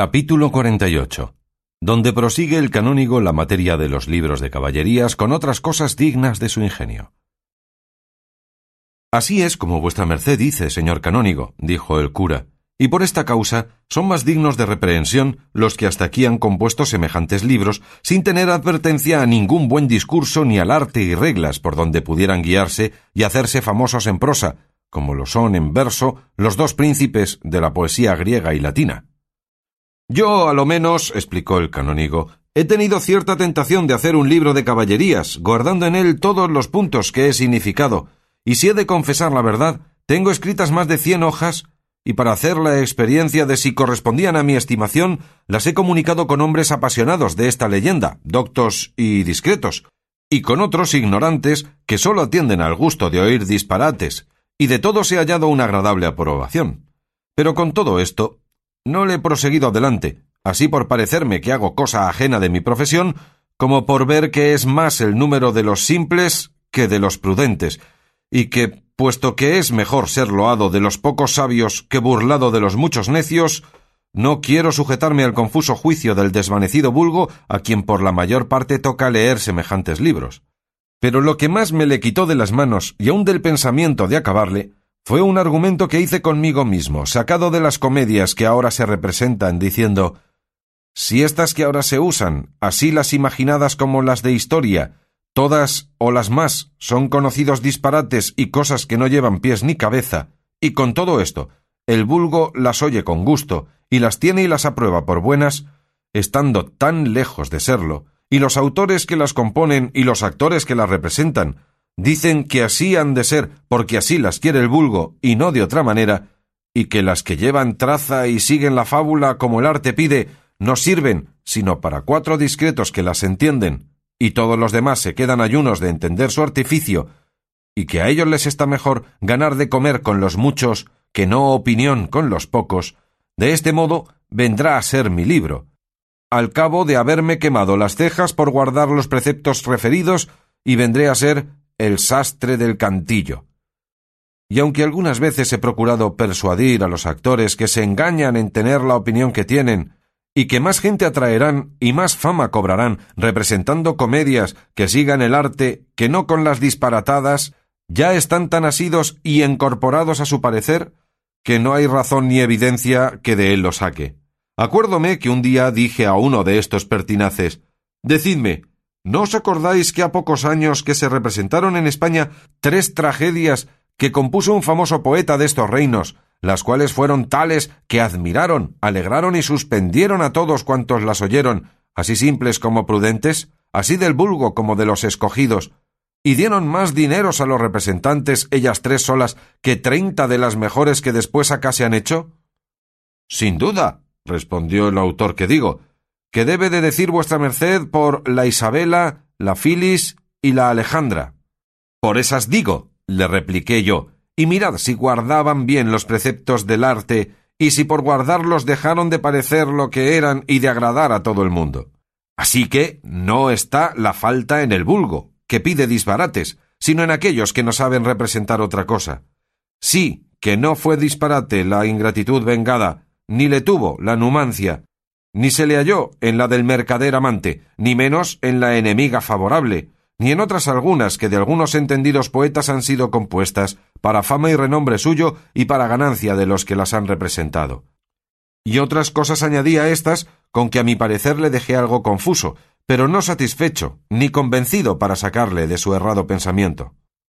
Capítulo 48 donde prosigue el canónigo la materia de los libros de caballerías con otras cosas dignas de su ingenio. Así es como vuestra merced dice, señor canónigo, dijo el cura, y por esta causa son más dignos de reprehensión los que hasta aquí han compuesto semejantes libros sin tener advertencia a ningún buen discurso ni al arte y reglas por donde pudieran guiarse y hacerse famosos en prosa, como lo son en verso los dos príncipes de la poesía griega y latina. Yo, a lo menos, explicó el canónigo, he tenido cierta tentación de hacer un libro de caballerías, guardando en él todos los puntos que he significado, y si he de confesar la verdad, tengo escritas más de cien hojas, y para hacer la experiencia de si correspondían a mi estimación, las he comunicado con hombres apasionados de esta leyenda, doctos y discretos, y con otros ignorantes que sólo atienden al gusto de oír disparates, y de todos he hallado una agradable aprobación. Pero con todo esto, no le he proseguido adelante, así por parecerme que hago cosa ajena de mi profesión, como por ver que es más el número de los simples que de los prudentes, y que, puesto que es mejor ser loado de los pocos sabios que burlado de los muchos necios, no quiero sujetarme al confuso juicio del desvanecido vulgo a quien por la mayor parte toca leer semejantes libros. Pero lo que más me le quitó de las manos y aun del pensamiento de acabarle fue un argumento que hice conmigo mismo, sacado de las comedias que ahora se representan, diciendo si estas que ahora se usan, así las imaginadas como las de historia, todas o las más son conocidos disparates y cosas que no llevan pies ni cabeza, y con todo esto, el vulgo las oye con gusto, y las tiene y las aprueba por buenas, estando tan lejos de serlo, y los autores que las componen y los actores que las representan dicen que así han de ser porque así las quiere el vulgo y no de otra manera, y que las que llevan traza y siguen la fábula como el arte pide no sirven sino para cuatro discretos que las entienden, y todos los demás se quedan ayunos de entender su artificio, y que a ellos les está mejor ganar de comer con los muchos que no opinión con los pocos, de este modo vendrá a ser mi libro. Al cabo de haberme quemado las cejas por guardar los preceptos referidos, y vendré a ser el sastre del cantillo. Y aunque algunas veces he procurado persuadir a los actores que se engañan en tener la opinión que tienen, y que más gente atraerán y más fama cobrarán representando comedias que sigan el arte que no con las disparatadas, ya están tan asidos y encorporados a su parecer que no hay razón ni evidencia que de él lo saque. Acuérdome que un día dije a uno de estos pertinaces Decidme, ¿No os acordáis que a pocos años que se representaron en España tres tragedias que compuso un famoso poeta de estos reinos, las cuales fueron tales que admiraron, alegraron y suspendieron a todos cuantos las oyeron, así simples como prudentes, así del vulgo como de los escogidos, y dieron más dineros a los representantes ellas tres solas que treinta de las mejores que después acá se han hecho? Sin duda, respondió el autor que digo, que debe de decir vuestra merced por la Isabela, la Filis y la Alejandra. Por esas digo, le repliqué yo, y mirad si guardaban bien los preceptos del arte, y si por guardarlos dejaron de parecer lo que eran y de agradar a todo el mundo. Así que no está la falta en el vulgo, que pide disparates, sino en aquellos que no saben representar otra cosa. Sí, que no fue disparate la ingratitud vengada, ni le tuvo la numancia, ni se le halló en la del mercader amante, ni menos en la enemiga favorable, ni en otras algunas que de algunos entendidos poetas han sido compuestas, para fama y renombre suyo y para ganancia de los que las han representado. Y otras cosas añadí a estas con que a mi parecer le dejé algo confuso, pero no satisfecho, ni convencido para sacarle de su errado pensamiento.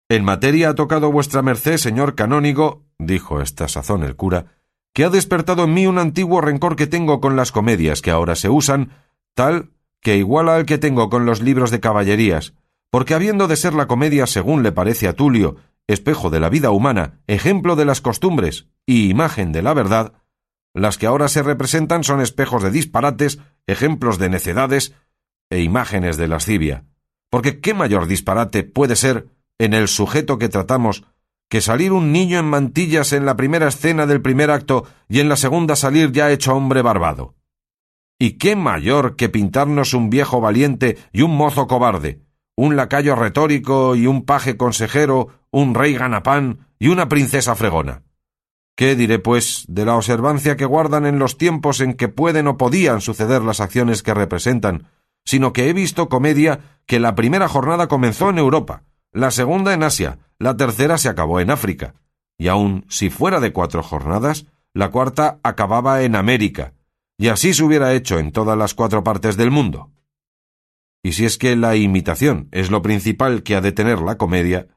En materia ha tocado vuestra merced, señor canónigo, dijo esta sazón el cura, que ha despertado en mí un antiguo rencor que tengo con las comedias que ahora se usan, tal que iguala al que tengo con los libros de caballerías, porque habiendo de ser la comedia, según le parece a Tulio, espejo de la vida humana, ejemplo de las costumbres y imagen de la verdad, las que ahora se representan son espejos de disparates, ejemplos de necedades e imágenes de lascivia. Porque qué mayor disparate puede ser en el sujeto que tratamos que salir un niño en mantillas en la primera escena del primer acto y en la segunda salir ya hecho hombre barbado. ¿Y qué mayor que pintarnos un viejo valiente y un mozo cobarde, un lacayo retórico y un paje consejero, un rey ganapán y una princesa fregona? ¿Qué diré, pues, de la observancia que guardan en los tiempos en que pueden o podían suceder las acciones que representan, sino que he visto comedia que la primera jornada comenzó en Europa, la segunda en Asia, la tercera se acabó en África, y aun si fuera de cuatro jornadas, la cuarta acababa en América, y así se hubiera hecho en todas las cuatro partes del mundo. Y si es que la imitación es lo principal que ha de tener la comedia,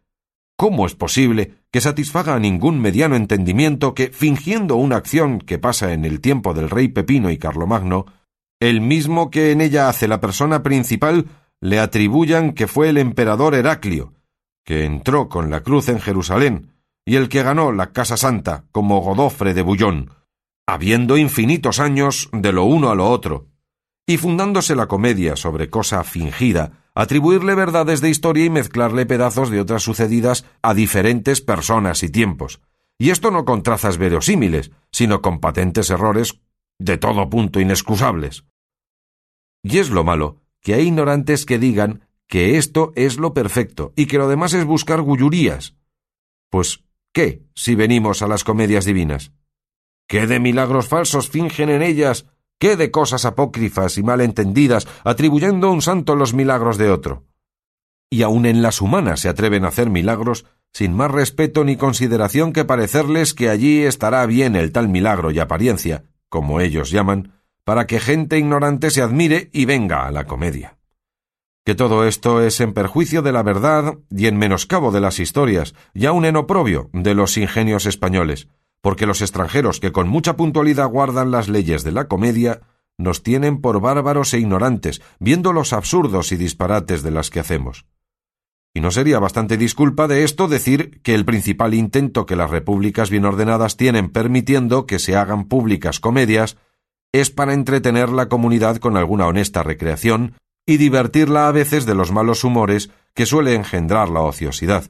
¿cómo es posible que satisfaga a ningún mediano entendimiento que, fingiendo una acción que pasa en el tiempo del rey Pepino y Carlomagno, el mismo que en ella hace la persona principal, le atribuyan que fue el emperador Heraclio, que entró con la cruz en Jerusalén, y el que ganó la Casa Santa como Godofre de Bullón, habiendo infinitos años de lo uno a lo otro, y fundándose la comedia sobre cosa fingida, atribuirle verdades de historia y mezclarle pedazos de otras sucedidas a diferentes personas y tiempos. Y esto no con trazas verosímiles, sino con patentes errores de todo punto inexcusables. Y es lo malo, que hay ignorantes que digan que esto es lo perfecto y que lo demás es buscar gullurías. Pues, ¿qué si venimos a las comedias divinas? ¿Qué de milagros falsos fingen en ellas? ¿Qué de cosas apócrifas y mal entendidas, atribuyendo a un santo los milagros de otro? Y aun en las humanas se atreven a hacer milagros sin más respeto ni consideración que parecerles que allí estará bien el tal milagro y apariencia, como ellos llaman, para que gente ignorante se admire y venga a la comedia que todo esto es en perjuicio de la verdad y en menoscabo de las historias, y aun en oprobio de los ingenios españoles, porque los extranjeros que con mucha puntualidad guardan las leyes de la comedia nos tienen por bárbaros e ignorantes, viendo los absurdos y disparates de las que hacemos. Y no sería bastante disculpa de esto decir que el principal intento que las repúblicas bien ordenadas tienen permitiendo que se hagan públicas comedias es para entretener la comunidad con alguna honesta recreación y divertirla a veces de los malos humores que suele engendrar la ociosidad,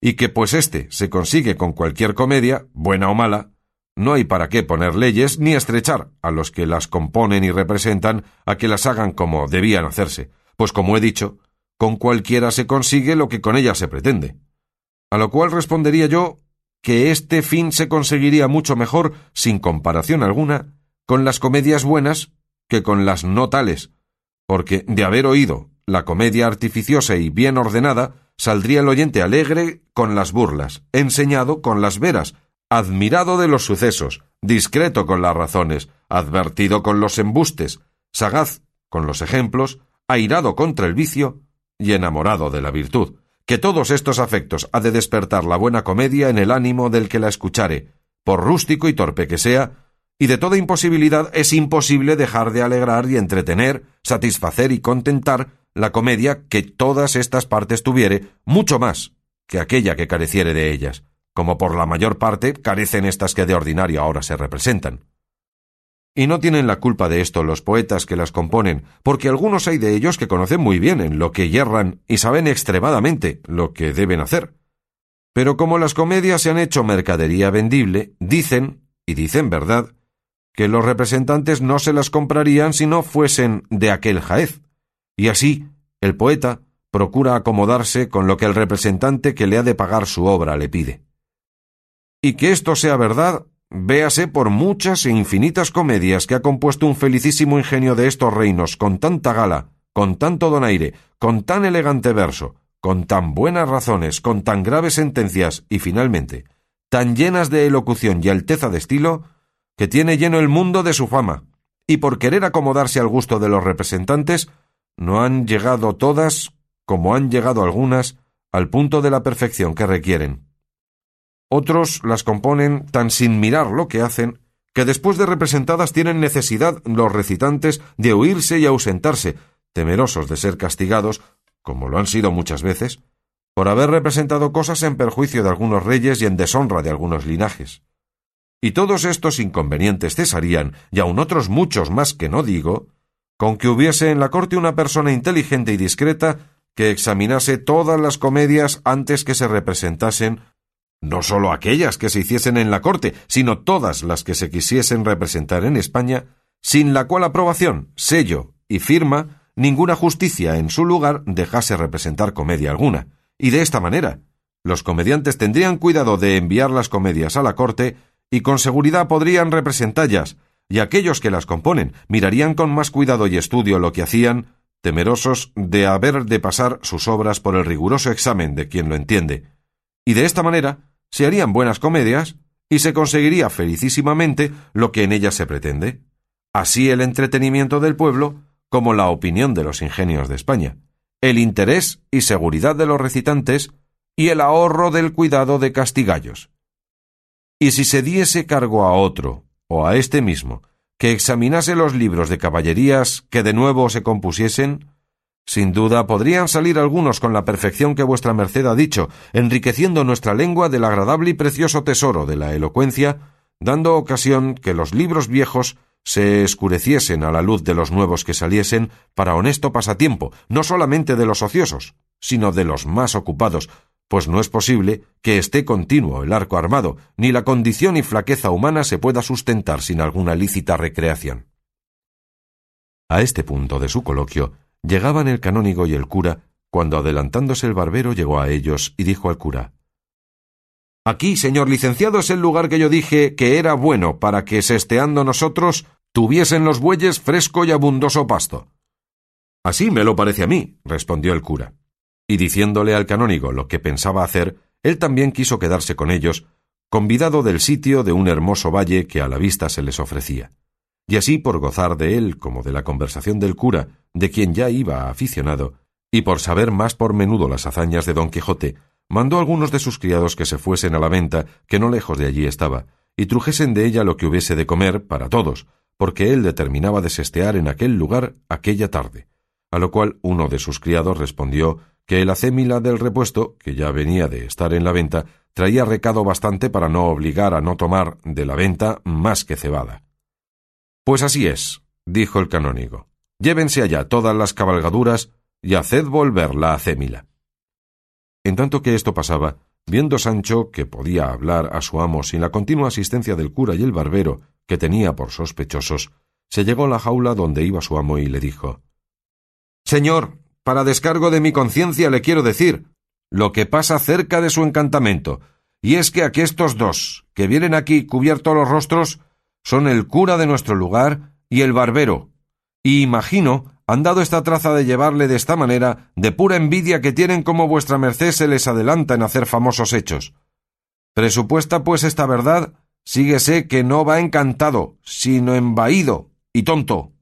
y que pues éste se consigue con cualquier comedia, buena o mala, no hay para qué poner leyes ni estrechar a los que las componen y representan a que las hagan como debían hacerse, pues como he dicho, con cualquiera se consigue lo que con ella se pretende. A lo cual respondería yo que este fin se conseguiría mucho mejor, sin comparación alguna, con las comedias buenas que con las no tales, porque de haber oído la comedia artificiosa y bien ordenada, saldría el oyente alegre con las burlas, enseñado con las veras, admirado de los sucesos, discreto con las razones, advertido con los embustes, sagaz con los ejemplos, airado contra el vicio y enamorado de la virtud, que todos estos afectos ha de despertar la buena comedia en el ánimo del que la escuchare, por rústico y torpe que sea, y de toda imposibilidad es imposible dejar de alegrar y entretener, satisfacer y contentar la comedia que todas estas partes tuviere, mucho más que aquella que careciere de ellas, como por la mayor parte carecen estas que de ordinario ahora se representan. Y no tienen la culpa de esto los poetas que las componen, porque algunos hay de ellos que conocen muy bien en lo que yerran y saben extremadamente lo que deben hacer. Pero como las comedias se han hecho mercadería vendible, dicen, y dicen verdad, que los representantes no se las comprarían si no fuesen de aquel jaez. Y así, el poeta procura acomodarse con lo que el representante que le ha de pagar su obra le pide. Y que esto sea verdad, véase por muchas e infinitas comedias que ha compuesto un felicísimo ingenio de estos reinos con tanta gala, con tanto donaire, con tan elegante verso, con tan buenas razones, con tan graves sentencias y finalmente, tan llenas de elocución y alteza de estilo, que tiene lleno el mundo de su fama, y por querer acomodarse al gusto de los representantes, no han llegado todas, como han llegado algunas, al punto de la perfección que requieren. Otros las componen tan sin mirar lo que hacen, que después de representadas tienen necesidad los recitantes de huirse y ausentarse, temerosos de ser castigados, como lo han sido muchas veces, por haber representado cosas en perjuicio de algunos reyes y en deshonra de algunos linajes. Y todos estos inconvenientes cesarían, y aun otros muchos más que no digo, con que hubiese en la corte una persona inteligente y discreta que examinase todas las comedias antes que se representasen, no sólo aquellas que se hiciesen en la corte, sino todas las que se quisiesen representar en España, sin la cual aprobación, sello y firma, ninguna justicia en su lugar dejase representar comedia alguna. Y de esta manera, los comediantes tendrían cuidado de enviar las comedias a la corte y con seguridad podrían representallas, y aquellos que las componen mirarían con más cuidado y estudio lo que hacían, temerosos de haber de pasar sus obras por el riguroso examen de quien lo entiende, y de esta manera se harían buenas comedias y se conseguiría felicísimamente lo que en ellas se pretende, así el entretenimiento del pueblo como la opinión de los ingenios de España, el interés y seguridad de los recitantes y el ahorro del cuidado de castigallos. Y si se diese cargo a otro, o a este mismo, que examinase los libros de caballerías que de nuevo se compusiesen, sin duda podrían salir algunos con la perfección que vuestra merced ha dicho, enriqueciendo nuestra lengua del agradable y precioso tesoro de la elocuencia, dando ocasión que los libros viejos se escureciesen a la luz de los nuevos que saliesen para honesto pasatiempo, no solamente de los ociosos, sino de los más ocupados, pues no es posible que esté continuo el arco armado, ni la condición y flaqueza humana se pueda sustentar sin alguna lícita recreación. A este punto de su coloquio llegaban el canónigo y el cura, cuando adelantándose el barbero llegó a ellos y dijo al cura Aquí, señor licenciado, es el lugar que yo dije que era bueno para que, sesteando nosotros, tuviesen los bueyes fresco y abundoso pasto. Así me lo parece a mí, respondió el cura y diciéndole al canónigo lo que pensaba hacer, él también quiso quedarse con ellos, convidado del sitio de un hermoso valle que a la vista se les ofrecía. Y así por gozar de él como de la conversación del cura, de quien ya iba aficionado, y por saber más por menudo las hazañas de don Quijote, mandó a algunos de sus criados que se fuesen a la venta, que no lejos de allí estaba, y trujesen de ella lo que hubiese de comer para todos, porque él determinaba desestear en aquel lugar aquella tarde. A lo cual uno de sus criados respondió que el acémila del repuesto, que ya venía de estar en la venta, traía recado bastante para no obligar a no tomar de la venta más que cebada. Pues así es, dijo el canónigo. Llévense allá todas las cabalgaduras y haced volver la acémila. En tanto que esto pasaba, viendo Sancho que podía hablar a su amo sin la continua asistencia del cura y el barbero, que tenía por sospechosos, se llegó a la jaula donde iba su amo y le dijo Señor, para descargo de mi conciencia le quiero decir lo que pasa cerca de su encantamento, y es que aquestos dos, que vienen aquí cubiertos los rostros, son el cura de nuestro lugar y el barbero, y imagino han dado esta traza de llevarle de esta manera de pura envidia que tienen como vuestra merced se les adelanta en hacer famosos hechos. Presupuesta pues esta verdad, síguese que no va encantado, sino embaído y tonto.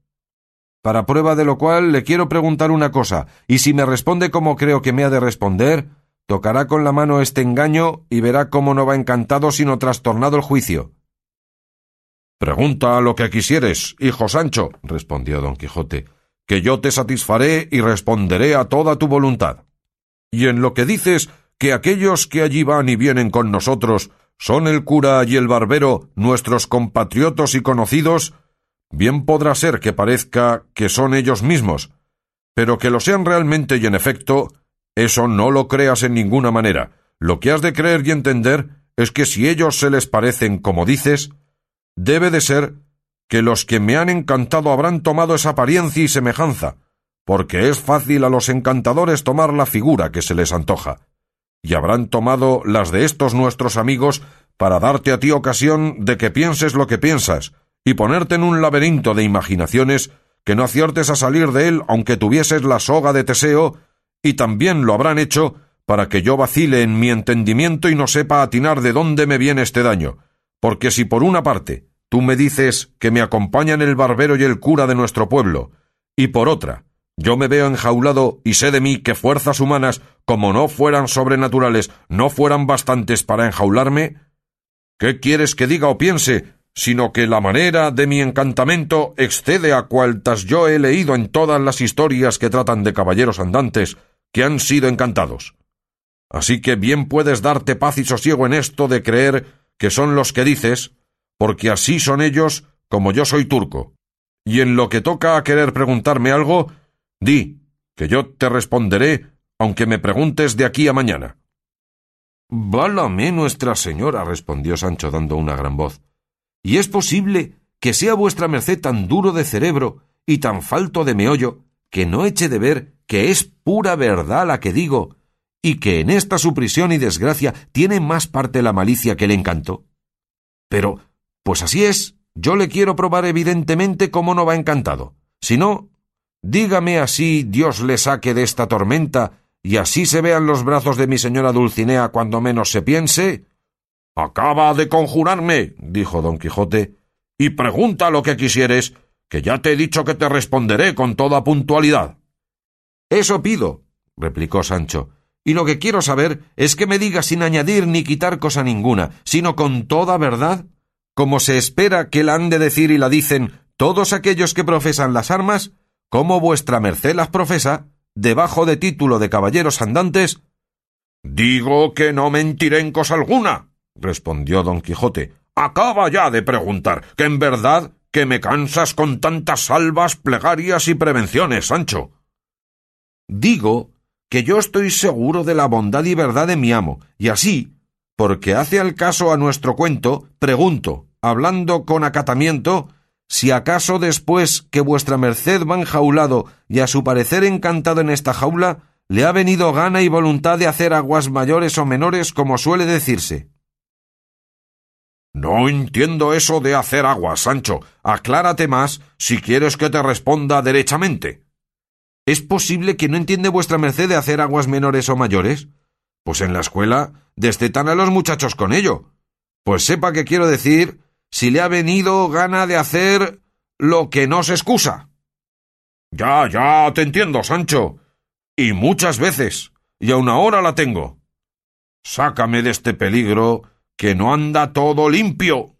Para prueba de lo cual le quiero preguntar una cosa, y si me responde como creo que me ha de responder, tocará con la mano este engaño y verá cómo no va encantado sino trastornado el juicio. Pregunta lo que quisieres, hijo Sancho, respondió don Quijote, que yo te satisfaré y responderé a toda tu voluntad. Y en lo que dices que aquellos que allí van y vienen con nosotros son el cura y el barbero, nuestros compatriotos y conocidos, Bien podrá ser que parezca que son ellos mismos, pero que lo sean realmente y en efecto, eso no lo creas en ninguna manera. Lo que has de creer y entender es que si ellos se les parecen como dices, debe de ser que los que me han encantado habrán tomado esa apariencia y semejanza, porque es fácil a los encantadores tomar la figura que se les antoja, y habrán tomado las de estos nuestros amigos para darte a ti ocasión de que pienses lo que piensas, y ponerte en un laberinto de imaginaciones que no aciertes a salir de él aunque tuvieses la soga de Teseo, y también lo habrán hecho para que yo vacile en mi entendimiento y no sepa atinar de dónde me viene este daño, porque si por una parte tú me dices que me acompañan el barbero y el cura de nuestro pueblo, y por otra yo me veo enjaulado y sé de mí que fuerzas humanas, como no fueran sobrenaturales, no fueran bastantes para enjaularme, ¿qué quieres que diga o piense sino que la manera de mi encantamento excede a cualtas yo he leído en todas las historias que tratan de caballeros andantes que han sido encantados. Así que bien puedes darte paz y sosiego en esto de creer que son los que dices, porque así son ellos como yo soy turco. Y en lo que toca a querer preguntarme algo, di, que yo te responderé, aunque me preguntes de aquí a mañana. Válame Nuestra Señora, respondió Sancho dando una gran voz. ¿Y es posible que sea vuestra merced tan duro de cerebro y tan falto de meollo que no eche de ver que es pura verdad la que digo, y que en esta su prisión y desgracia tiene más parte la malicia que el encanto? Pero, pues así es. Yo le quiero probar evidentemente cómo no va encantado. Si no, dígame así Dios le saque de esta tormenta y así se vean los brazos de mi señora Dulcinea cuando menos se piense. Acaba de conjurarme, dijo don Quijote, y pregunta lo que quisieres, que ya te he dicho que te responderé con toda puntualidad. Eso pido, replicó Sancho, y lo que quiero saber es que me digas sin añadir ni quitar cosa ninguna, sino con toda verdad, como se espera que la han de decir y la dicen todos aquellos que profesan las armas, como vuestra merced las profesa, debajo de título de caballeros andantes. Digo que no mentiré en cosa alguna, respondió don Quijote. Acaba ya de preguntar, que en verdad que me cansas con tantas salvas, plegarias y prevenciones, Sancho. Digo que yo estoy seguro de la bondad y verdad de mi amo, y así, porque hace al caso a nuestro cuento, pregunto, hablando con acatamiento, si acaso después que vuestra merced va enjaulado y a su parecer encantado en esta jaula, le ha venido gana y voluntad de hacer aguas mayores o menores como suele decirse. No entiendo eso de hacer aguas, Sancho. Aclárate más si quieres que te responda derechamente. ¿Es posible que no entiende vuestra merced de hacer aguas menores o mayores? Pues en la escuela destetan a los muchachos con ello. Pues sepa que quiero decir si le ha venido gana de hacer lo que no se excusa. Ya, ya te entiendo, Sancho. Y muchas veces. Y aun ahora la tengo. Sácame de este peligro, que no anda todo limpio.